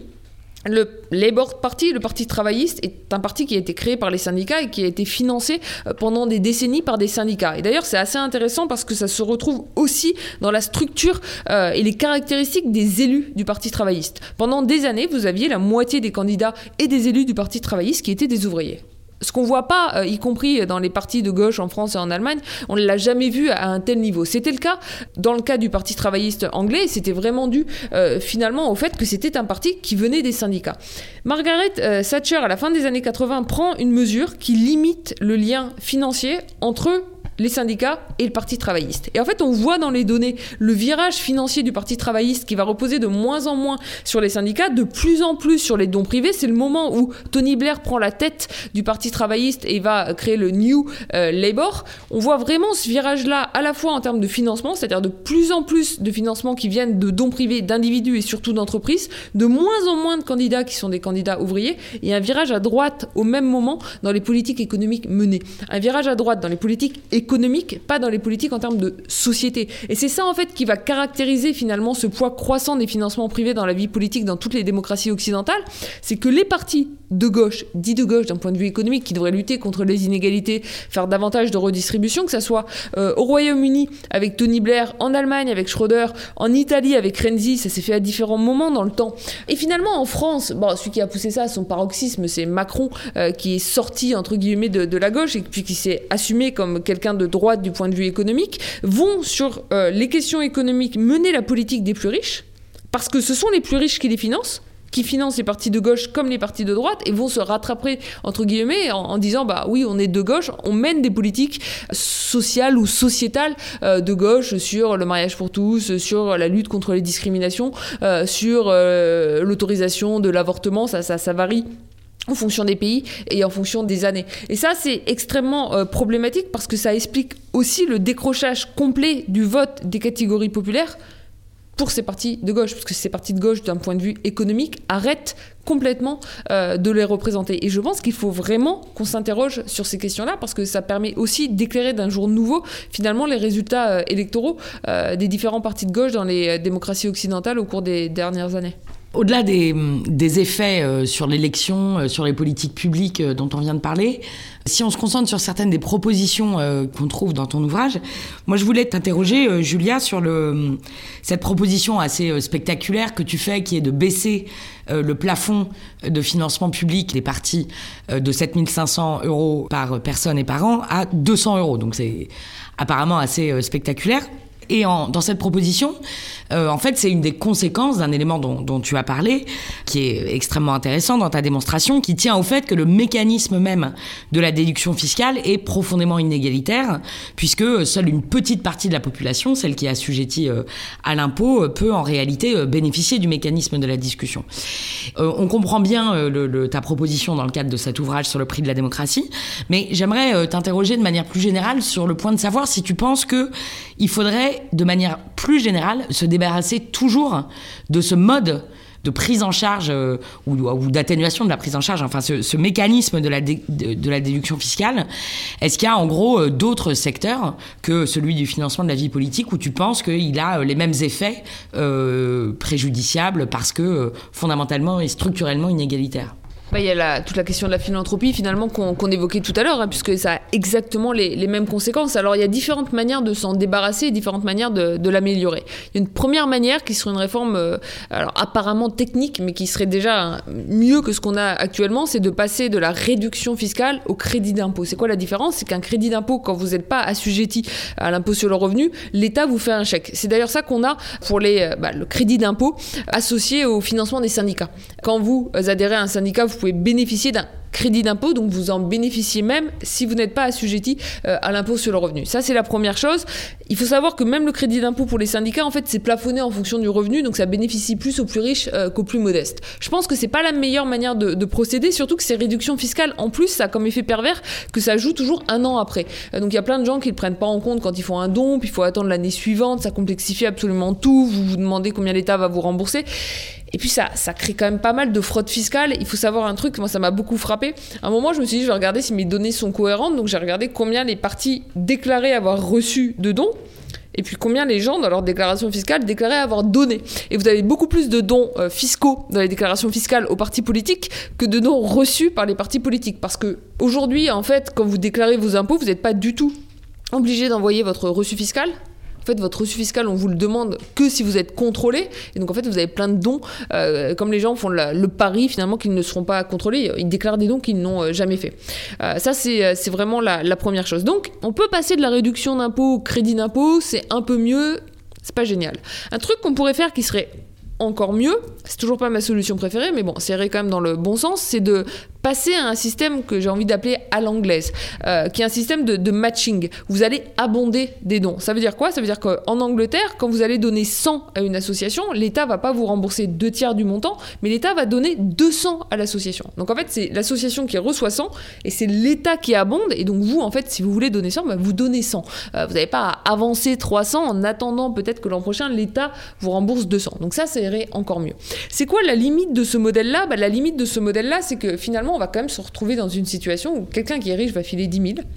le Labour Party, le Parti travailliste, est un parti qui a été créé par les syndicats et qui a été financé euh, pendant des décennies par des syndicats. Et d'ailleurs, c'est assez intéressant parce que ça se retrouve aussi dans la structure euh, et les caractéristiques des élus du Parti travailliste. Pendant des années, vous aviez la moitié des candidats et des élus du Parti travailliste qui étaient des ouvriers ce qu'on voit pas, euh, y compris dans les partis de gauche en France et en Allemagne, on ne l'a jamais vu à un tel niveau. C'était le cas dans le cas du Parti travailliste anglais, c'était vraiment dû euh, finalement au fait que c'était un parti qui venait des syndicats. Margaret euh, Thatcher, à la fin des années 80, prend une mesure qui limite le lien financier entre les syndicats et le Parti travailliste. Et en fait, on voit dans les données le virage financier du Parti travailliste qui va reposer de moins en moins sur les syndicats, de plus en plus sur les dons privés. C'est le moment où Tony Blair prend la tête du Parti travailliste et va créer le New euh, Labour. On voit vraiment ce virage-là à la fois en termes de financement, c'est-à-dire de plus en plus de financements qui viennent de dons privés d'individus et surtout d'entreprises, de moins en moins de candidats qui sont des candidats ouvriers, et un virage à droite au même moment dans les politiques économiques menées. Un virage à droite dans les politiques économiques pas dans les politiques en termes de société. Et c'est ça en fait qui va caractériser finalement ce poids croissant des financements privés dans la vie politique dans toutes les démocraties occidentales, c'est que les partis de gauche, dit de gauche d'un point de vue économique, qui devrait lutter contre les inégalités, faire davantage de redistribution, que ce soit euh, au Royaume-Uni avec Tony Blair, en Allemagne avec Schroeder, en Italie avec Renzi, ça s'est fait à différents moments dans le temps. Et finalement en France, bon, celui qui a poussé ça à son paroxysme, c'est Macron, euh, qui est sorti entre guillemets de, la gauche et puis qui s'est assumé comme quelqu'un de droite du point de vue économique, vont sur euh, les questions économiques mener la politique des plus riches, parce que ce sont les plus riches qui les financent qui financent les partis de gauche comme les partis de droite et vont se rattraper entre guillemets en, disant bah oui on est de gauche on mène des politiques sociales ou sociétales euh, de gauche sur le mariage pour tous sur la lutte contre les discriminations euh, sur euh, l'autorisation de l'avortement ça, ça ça varie en fonction des pays et en fonction des années. Et ça, c'est extrêmement problématique parce que ça explique aussi le décrochage complet du vote des catégories populaires pour ces partis de gauche, parce que ces partis de gauche, d'un point de vue économique, arrêtent complètement euh, de les représenter. Et je pense qu'il faut vraiment qu'on s'interroge sur ces questions-là, parce que ça permet aussi d'éclairer d'un jour nouveau, finalement, les résultats euh, électoraux euh, des différents partis de gauche dans les démocraties occidentales au cours des dernières années. Au-delà des, effets sur l'élection, sur les politiques publiques dont on vient de parler, si on se concentre sur certaines des propositions euh, qu'on trouve dans ton ouvrage, moi je voulais t'interroger, euh, Julia, sur le, cette proposition assez euh, spectaculaire que tu fais, qui est de baisser le plafond de financement public des partis de 7500 euros par personne et par an à 200 euros. Donc c'est apparemment assez spectaculaire. Et en, dans cette proposition, euh, en fait, c'est une des conséquences d'un élément dont, dont, tu as parlé, qui est extrêmement intéressant dans ta démonstration, qui tient au fait que le mécanisme même de la déduction fiscale est profondément inégalitaire, puisque seule une petite partie de la population, celle qui est assujettie euh, à l'impôt, euh, peut en réalité bénéficier du mécanisme de la discussion. on comprend bien le, ta proposition dans le cadre de cet ouvrage sur le prix de la démocratie, mais j'aimerais t'interroger de manière plus générale sur le point de savoir si tu penses que il faudrait de manière plus générale, se débarrasser toujours de ce mode de prise en charge euh, ou, d'atténuation de la prise en charge, enfin ce, mécanisme de la, déduction fiscale, est-ce qu'il y a en gros euh, d'autres secteurs que celui du financement de la vie politique où tu penses qu'il a euh, les mêmes effets préjudiciables parce que fondamentalement et structurellement inégalitaire bah, il y a toute la question de la philanthropie finalement qu'on évoquait tout à l'heure, hein, puisque ça a exactement les, mêmes conséquences. Alors il y a différentes manières de s'en débarrasser différentes manières de, l'améliorer. Il y a une première manière qui serait une réforme euh, alors apparemment technique, mais qui serait déjà mieux que ce qu'on a actuellement, c'est de passer de la réduction fiscale au crédit d'impôt. C'est quoi la différence? C'est qu'un crédit d'impôt, quand vous n'êtes pas assujetti à l'impôt sur le revenu, l'État vous fait un chèque. C'est d'ailleurs ça qu'on a pour les, euh, bah, le crédit d'impôt associé au financement des syndicats. Quand vous adhérez à un syndicat, pouvez bénéficier d'un crédit d'impôt, donc vous en bénéficiez même si vous n'êtes pas assujetti euh, à l'impôt sur le revenu. Ça, c'est la première chose. Il faut savoir que même le crédit d'impôt pour les syndicats, en fait, c'est plafonné en fonction du revenu, donc ça bénéficie plus aux plus riches euh, qu'aux plus modestes. Je pense que c'est pas la meilleure manière de, procéder, surtout que ces réductions fiscales, en plus, ça a comme effet pervers que ça joue toujours un an après. Euh, donc il y a plein de gens qui ne le prennent pas en compte quand ils font un don, puis il faut attendre l'année suivante, ça complexifie absolument tout, vous vous demandez combien l'État va vous rembourser. Et puis ça, ça crée quand même pas mal de fraude fiscale. Il faut savoir un truc, moi ça m'a beaucoup frappé. À un moment, je me suis dit, je vais regarder si mes données sont cohérentes. Donc j'ai regardé combien les partis déclaraient avoir reçu de dons. Et puis combien les gens, dans leur déclaration fiscale, déclaraient avoir donné. Et vous avez beaucoup plus de dons euh, fiscaux dans les déclarations fiscales aux partis politiques que de dons reçus par les partis politiques. Parce que aujourd'hui, en fait, quand vous déclarez vos impôts, vous n'êtes pas du tout obligé d'envoyer votre reçu fiscal fait, votre reçu fiscal, on vous le demande que si vous êtes contrôlé. Et donc, en fait, vous avez plein de dons. Euh, comme les gens font le pari, finalement, qu'ils ne seront pas contrôlés, ils déclarent des dons qu'ils n'ont euh, jamais fait. Euh, ça, c'est vraiment la, première chose. Donc, on peut passer de la réduction d'impôt au crédit d'impôt. C'est un peu mieux. C'est pas génial. Un truc qu'on pourrait faire qui serait encore mieux, c'est toujours pas ma solution préférée, mais bon, c'est quand même dans le bon sens, c'est de passer à un système que j'ai envie d'appeler à l'anglaise, euh, qui est un système de, matching. Vous allez abonder des dons. Ça veut dire quoi? Ça veut dire qu'en Angleterre, quand vous allez donner 100 à une association, l'État va pas vous rembourser deux tiers du montant, mais l'État va donner 200 à l'association. Donc en fait, c'est l'association qui reçoit 100 et c'est l'État qui abonde. Et donc vous, en fait, si vous voulez donner 100, bah, vous donnez 100. Euh, vous n'avez pas à avancer 300 en attendant peut-être que l'an prochain, l'État vous rembourse 200. Donc ça, ça irait encore mieux. C'est quoi la limite de ce modèle-là? Bah, La limite de ce modèle-là, c'est que finalement, finalement, on va quand même se retrouver dans une situation où quelqu'un qui est riche va filer 10 000,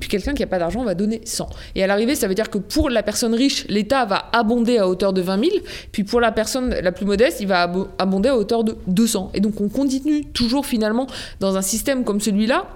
puis quelqu'un qui n'a pas d'argent va donner 100. Et à l'arrivée, ça veut dire que pour la personne riche, l'État va abonder à hauteur de 20 000, puis pour la personne la plus modeste, il va abonder à hauteur de 200. Et donc on continue toujours finalement dans un système comme celui-là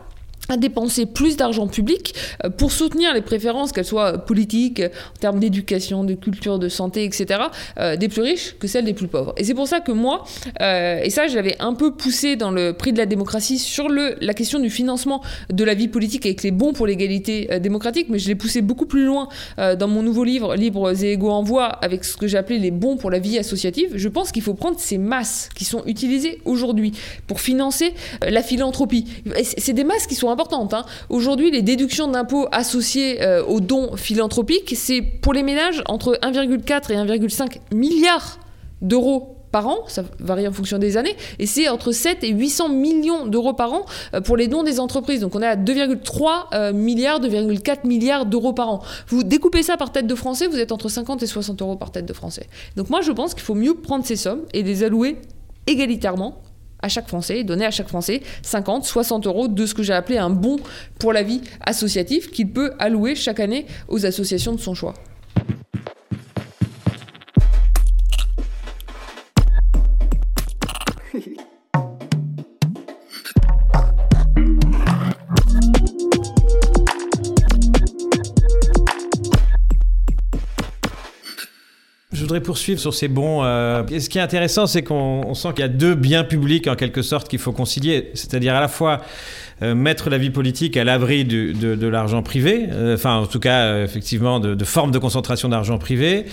à dépenser plus d'argent public euh, pour soutenir les préférences, qu'elles soient politiques, en termes d'éducation, de culture, de santé, etc., euh, des plus riches que celles des plus pauvres. Et c'est pour ça que moi, euh, et ça je l'avais un peu poussé dans le prix de la démocratie sur le, la question du financement de la vie politique avec les bons pour l'égalité démocratique, mais je l'ai poussé beaucoup plus loin dans mon nouveau livre, Libres et égaux en voix, avec ce que appelé les bons pour la vie associative. Je pense qu'il faut prendre ces masses qui sont utilisées aujourd'hui pour financer la philanthropie. C'est des masses qui sont importante. Hein. Aujourd'hui, les déductions d'impôts associées euh, aux dons philanthropiques, c'est pour les ménages entre 1,4 et 1,5 milliards d'euros par an, ça varie en fonction des années, et c'est entre 7 et 800 millions d'euros par an euh, pour les dons des entreprises. Donc on est à 2,3 euh, milliards, 2,4 milliards d'euros par an. Vous découpez ça par tête de Français, vous êtes entre 50 et 60 euros par tête de Français. Donc moi je pense qu'il faut mieux prendre ces sommes et les allouer égalitairement à chaque Français, donner à chaque Français 50, 60 euros de ce que j'ai appelé un bon pour la vie associative qu'il peut allouer chaque année aux associations de son choix. Voudrais poursuivre sur ces bons. Euh, ce qui est intéressant, c'est qu'on sent qu'il y a deux biens publics en quelque sorte qu'il faut concilier, c'est-à-dire à la fois mettre la vie politique à l'abri de, l'argent privé, euh, enfin en tout cas effectivement de, formes de concentration d'argent privé,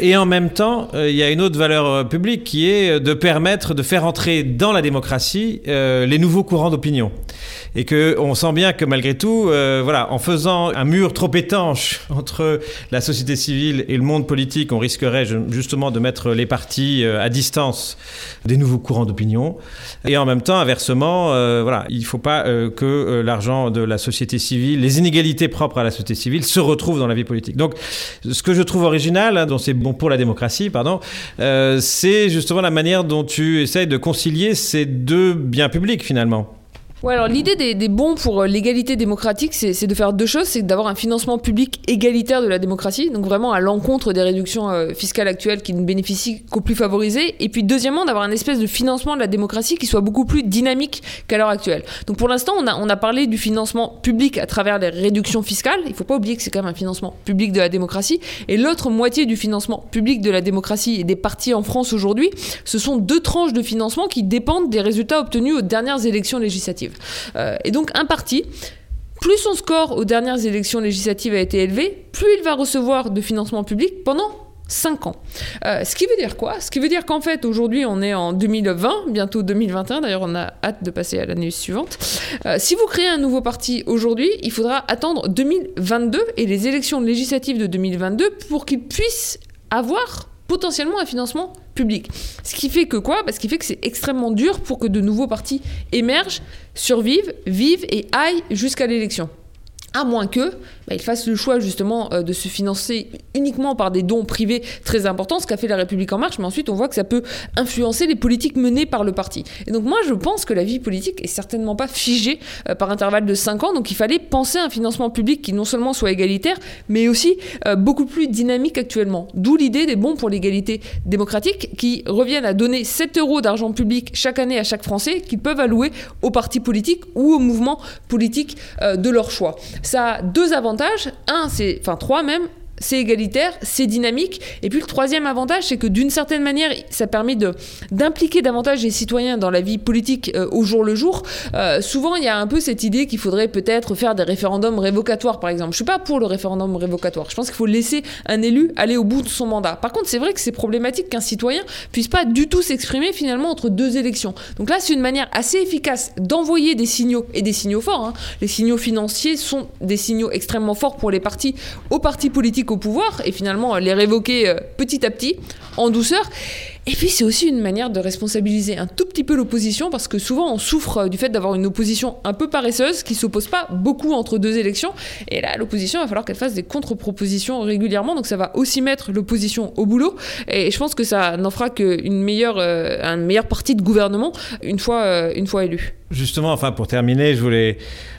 et en même temps il y a une autre valeur publique qui est de permettre de faire entrer dans la démocratie les nouveaux courants d'opinion et que on sent bien que malgré tout, euh, voilà, en faisant un mur trop étanche entre la société civile et le monde politique, on risquerait justement de mettre les partis euh, à distance des nouveaux courants d'opinion. Et en même temps, inversement, euh, voilà, il ne faut pas que l'argent de la société civile, les inégalités propres à la société civile, se retrouvent dans la vie politique. Donc, ce que je trouve original, hein, dont c'est bon pour la démocratie, pardon, c'est justement la manière dont tu essayes de concilier ces deux biens publics finalement. Ouais, alors l'idée des, bons pour euh, l'égalité démocratique, c'est de faire deux choses. C'est d'avoir un financement public égalitaire de la démocratie, donc vraiment à l'encontre des réductions euh, fiscales actuelles qui ne bénéficient qu'aux plus favorisés. Et puis deuxièmement, d'avoir un espèce de financement de la démocratie qui soit beaucoup plus dynamique qu'à l'heure actuelle. Donc pour l'instant, on a, on a parlé du financement public à travers les réductions fiscales. Il ne faut pas oublier que c'est quand même un financement public de la démocratie. Et l'autre moitié du financement public de la démocratie et des partis en France aujourd'hui, ce sont deux tranches de financement qui dépendent des résultats obtenus aux dernières élections législatives. Euh, et donc un parti plus son score aux dernières élections législatives a été élevé, plus il va recevoir de financement public pendant 5 ans. Euh, ce qui veut dire quoi? Ce qui veut dire qu'en fait, aujourd'hui, on est en 2020, bientôt 2021, d'ailleurs, on a hâte de passer à l'année suivante. Euh, si vous créez un nouveau parti aujourd'hui, il faudra attendre 2022 et les élections législatives de 2022 pour qu'il puisse avoir potentiellement un financement public. Ce qui fait que quoi? Bah, Ce qui fait que c'est extrêmement dur pour que de nouveaux partis émergent, survivent, vivent et aillent jusqu'à l'élection. À moins que bah, ils fassent le choix justement euh, de se financer uniquement par des dons privés très importants, ce qu'a fait la République en marche, mais ensuite on voit que ça peut influencer les politiques menées par le parti. Et donc moi je pense que la vie politique est certainement pas figée euh, par intervalle de 5 ans, donc il fallait penser à un financement public qui non seulement soit égalitaire, mais aussi euh, beaucoup plus dynamique actuellement. D'où l'idée des bons pour l'égalité démocratique qui reviennent à donner 7 euros d'argent public chaque année à chaque Français qu'ils peuvent allouer aux partis politiques ou aux mouvements politiques de leur choix. Ça a deux avantages un, c'est, enfin trois même, c'est égalitaire, c'est dynamique. Et puis le troisième avantage, c'est que d'une certaine manière, ça permet d'impliquer davantage les citoyens dans la vie politique euh, au jour le jour. Euh, souvent, il y a un peu cette idée qu'il faudrait peut-être faire des référendums révocatoires, par exemple. Je suis pas pour le référendum révocatoire. Je pense qu'il faut laisser un élu aller au bout de son mandat. Par contre, c'est vrai que c'est problématique qu'un citoyen puisse pas du tout s'exprimer finalement entre deux élections. Donc là, c'est une manière assez efficace d'envoyer des signaux et des signaux forts. Hein. Les signaux financiers sont des signaux extrêmement forts pour les partis, aux partis politiques au pouvoir et finalement les révoquer euh, petit à petit, en douceur. Et puis c'est aussi une manière de responsabiliser un tout petit peu l'opposition parce que souvent on souffre du fait d'avoir une opposition un peu paresseuse qui s'oppose pas beaucoup entre deux élections. Et là, l'opposition, va falloir qu'elle fasse des contre-propositions régulièrement. Donc ça va aussi mettre l'opposition au boulot. Et je pense que ça n'en fera qu'une meilleure, euh, de gouvernement une fois, euh, une fois élu. Justement, enfin pour terminer, je voulais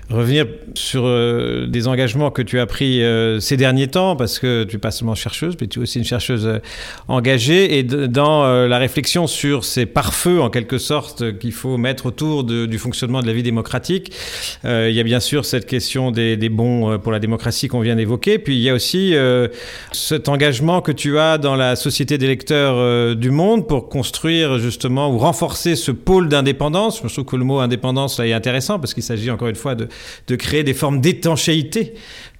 revenir sur euh, des engagements que tu as pris euh, ces derniers temps, parce que tu n'es pas seulement chercheuse, mais tu es aussi une chercheuse euh, engagée, et dans la réflexion sur ces pare-feux, en quelque sorte, qu'il faut mettre autour du fonctionnement de la vie démocratique, il y a bien sûr cette question des, bons pour la démocratie qu'on vient d'évoquer, puis il y a aussi cet engagement que tu as dans la société des lecteurs du monde pour construire justement ou renforcer ce pôle d'indépendance. Je trouve que le mot indépendance là, est intéressant, parce qu'il s'agit encore une fois de créer des formes d'étanchéité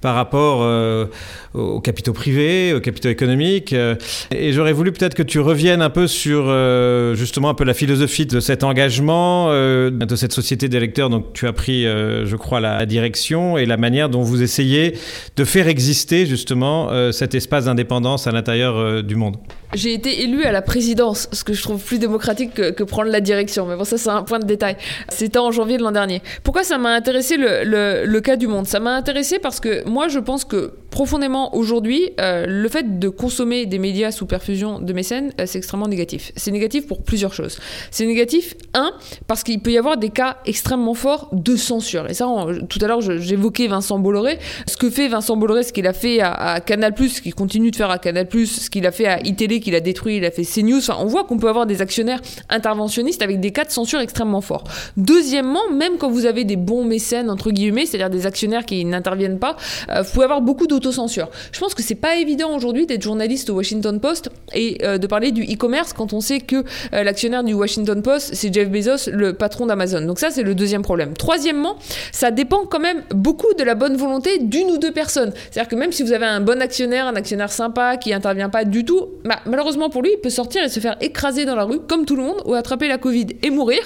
par rapport euh, aux capitaux privés, aux capitaux économiques. Euh, et j'aurais voulu peut-être que tu reviennes un peu sur euh, justement un peu la philosophie de cet engagement, de cette société d'électeurs. Donc tu as pris, je crois, la, direction et la manière dont vous essayez de faire exister justement cet espace d'indépendance à l'intérieur du monde. J'ai été élu à la présidence, ce que je trouve plus démocratique que, que prendre la direction. Mais bon, ça c'est un point de détail. C'était en janvier de l'an dernier. Pourquoi ça m'a intéressé le, le, le cas du monde? Ça m'a intéressé parce que moi, je pense que profondément aujourd'hui, euh, le fait de consommer des médias sous perfusion de mécènes, euh, c'est extrêmement négatif. C'est négatif pour plusieurs choses. C'est négatif, un, parce qu'il peut y avoir des cas extrêmement forts de censure. Et ça, tout à l'heure, j'évoquais Vincent Bolloré. Ce que fait Vincent Bolloré, ce qu'il a fait à, Canal+, ce qu'il continue de faire à Canal+, ce qu'il a fait à iTélé, qu'il a détruit, il a fait CNews. Enfin, on voit qu'on peut avoir des actionnaires interventionnistes avec des cas de censure extrêmement forts. Deuxièmement, même quand vous avez des bons mécènes, entre guillemets, c'est-à-dire des actionnaires qui n'interviennent pas, vous pouvez avoir beaucoup d'autocensure. Je pense que c'est pas évident aujourd'hui d'être journaliste au Washington Post et euh, de parler du e-commerce quand on sait que euh, l'actionnaire du Washington Post, c'est Jeff Bezos, le patron d'Amazon. Donc ça, c'est le deuxième problème. Troisièmement, ça dépend quand même beaucoup de la bonne volonté d'une ou deux personnes. C'est-à-dire que même si vous avez un bon actionnaire, un actionnaire sympa qui intervient pas du tout, bah, malheureusement pour lui, il peut sortir et se faire écraser dans la rue comme tout le monde ou attraper la Covid et mourir.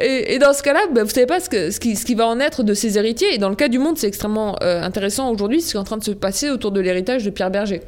Et, dans ce cas-là, bah, vous savez pas ce, qui, va en être de ses héritiers. Et dans le cas du monde, c'est extrêmement intéressant aujourd'hui ce qui est en train de se passer autour de l'héritage de Pierre Berger.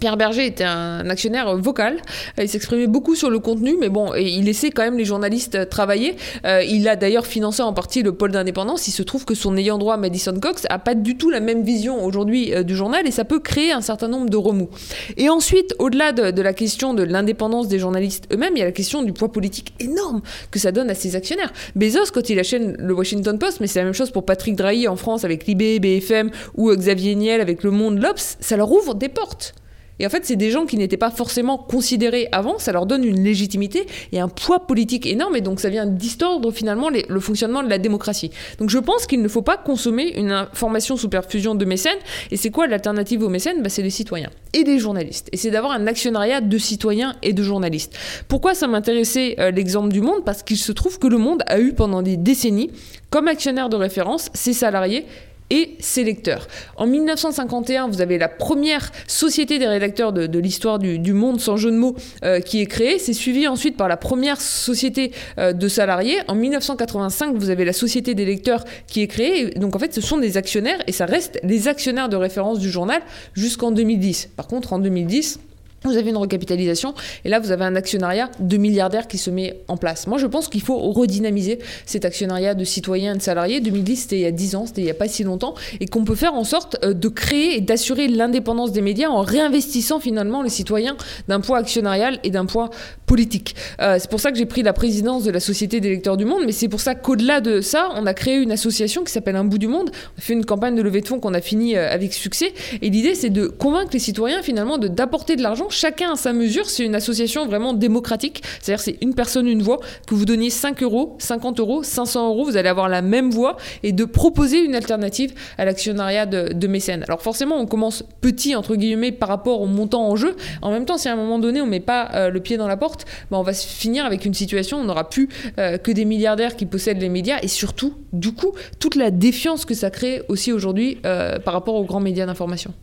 Pierre Berger était un actionnaire vocal. Il s'exprimait beaucoup sur le contenu, mais bon, il laissait quand même les journalistes travailler. Euh, il a d'ailleurs financé en partie le pôle d'indépendance. Il se trouve que son ayant droit, Madison Cox, a pas du tout la même vision aujourd'hui euh, du journal et ça peut créer un certain nombre de remous. Et ensuite, au-delà de, la question de l'indépendance des journalistes eux-mêmes, il y a la question du poids politique énorme que ça donne à ses actionnaires. Bezos, quand il achète le Washington Post, mais c'est la même chose pour Patrick Drahi en France avec Libé, BFM ou Xavier Niel avec Le Monde, l'Obs, ça leur ouvre des portes. Et en fait, c'est des gens qui n'étaient pas forcément considérés avant, ça leur donne une légitimité et un poids politique énorme, et donc ça vient distordre finalement le fonctionnement de la démocratie. Donc je pense qu'il ne faut pas consommer une information sous perfusion de mécènes, et c'est quoi l'alternative aux mécènes? Bah, C'est les citoyens et les journalistes. Et c'est d'avoir un actionnariat de citoyens et de journalistes. Pourquoi ça m'intéressait euh, l'exemple du monde? Parce qu'il se trouve que le monde a eu pendant des décennies, comme actionnaire de référence, ses salariés et ses lecteurs. En 1951, vous avez la première société des rédacteurs de, l'histoire du, monde, sans jeu de mots, euh, qui est créée. C'est suivi ensuite par la première société euh, de salariés. En 1985, vous avez la société des lecteurs qui est créée. Donc en fait, ce sont des actionnaires et ça reste les actionnaires de référence du journal jusqu'en 2010. Par contre, en 2010, vous avez une recapitalisation et là vous avez un actionnariat de milliardaires qui se met en place. Moi je pense qu'il faut redynamiser cet actionnariat de citoyens et de salariés. 2010 c'était il y a 10 ans, c'était il n'y a pas si longtemps et qu'on peut faire en sorte euh, de créer et d'assurer l'indépendance des médias en réinvestissant finalement les citoyens d'un poids actionnarial et d'un poids politique. Euh, c'est pour ça que j'ai pris la présidence de la Société des lecteurs du monde, mais c'est pour ça qu'au-delà de ça, on a créé une association qui s'appelle Un bout du monde. On a fait une campagne de levée de fonds qu'on a fini euh, avec succès et l'idée c'est de convaincre les citoyens finalement d'apporter de l'argent chacun à sa mesure. C'est une association vraiment démocratique. C'est-à-dire, c'est une personne, une voix. Que vous donniez 5 euros, 50 euros, 500 euros, vous allez avoir la même voix et de proposer une alternative à l'actionnariat de, mécènes. Alors, forcément, on commence petit, entre guillemets, par rapport au montant en jeu. En même temps, si à un moment donné, on met pas euh, le pied dans la porte, ben, on va finir avec une situation où on n'aura plus euh, que des milliardaires qui possèdent les médias et surtout, du coup, toute la défiance que ça crée aussi aujourd'hui euh, par rapport aux grands médias d'information.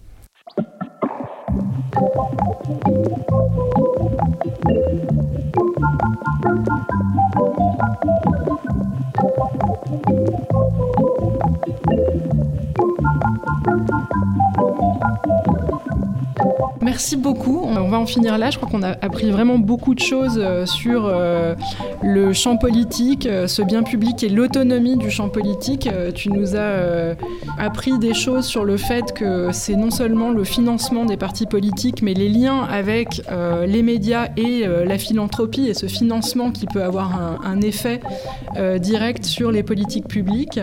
Thank you. Merci beaucoup. On va en finir là. Je crois qu'on a appris vraiment beaucoup de choses euh, sur euh, le champ politique, euh, ce bien public et l'autonomie du champ politique. Tu nous as appris des choses sur le fait que c'est non seulement le financement des partis politiques, mais les liens avec les médias et la philanthropie et ce financement qui peut avoir un, un effet direct sur les politiques publiques.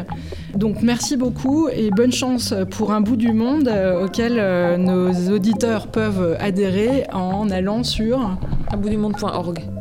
Donc merci beaucoup et bonne chance pour un bout du monde auquel nos auditeurs peuvent adhérer en allant sur aboutdumonde.org.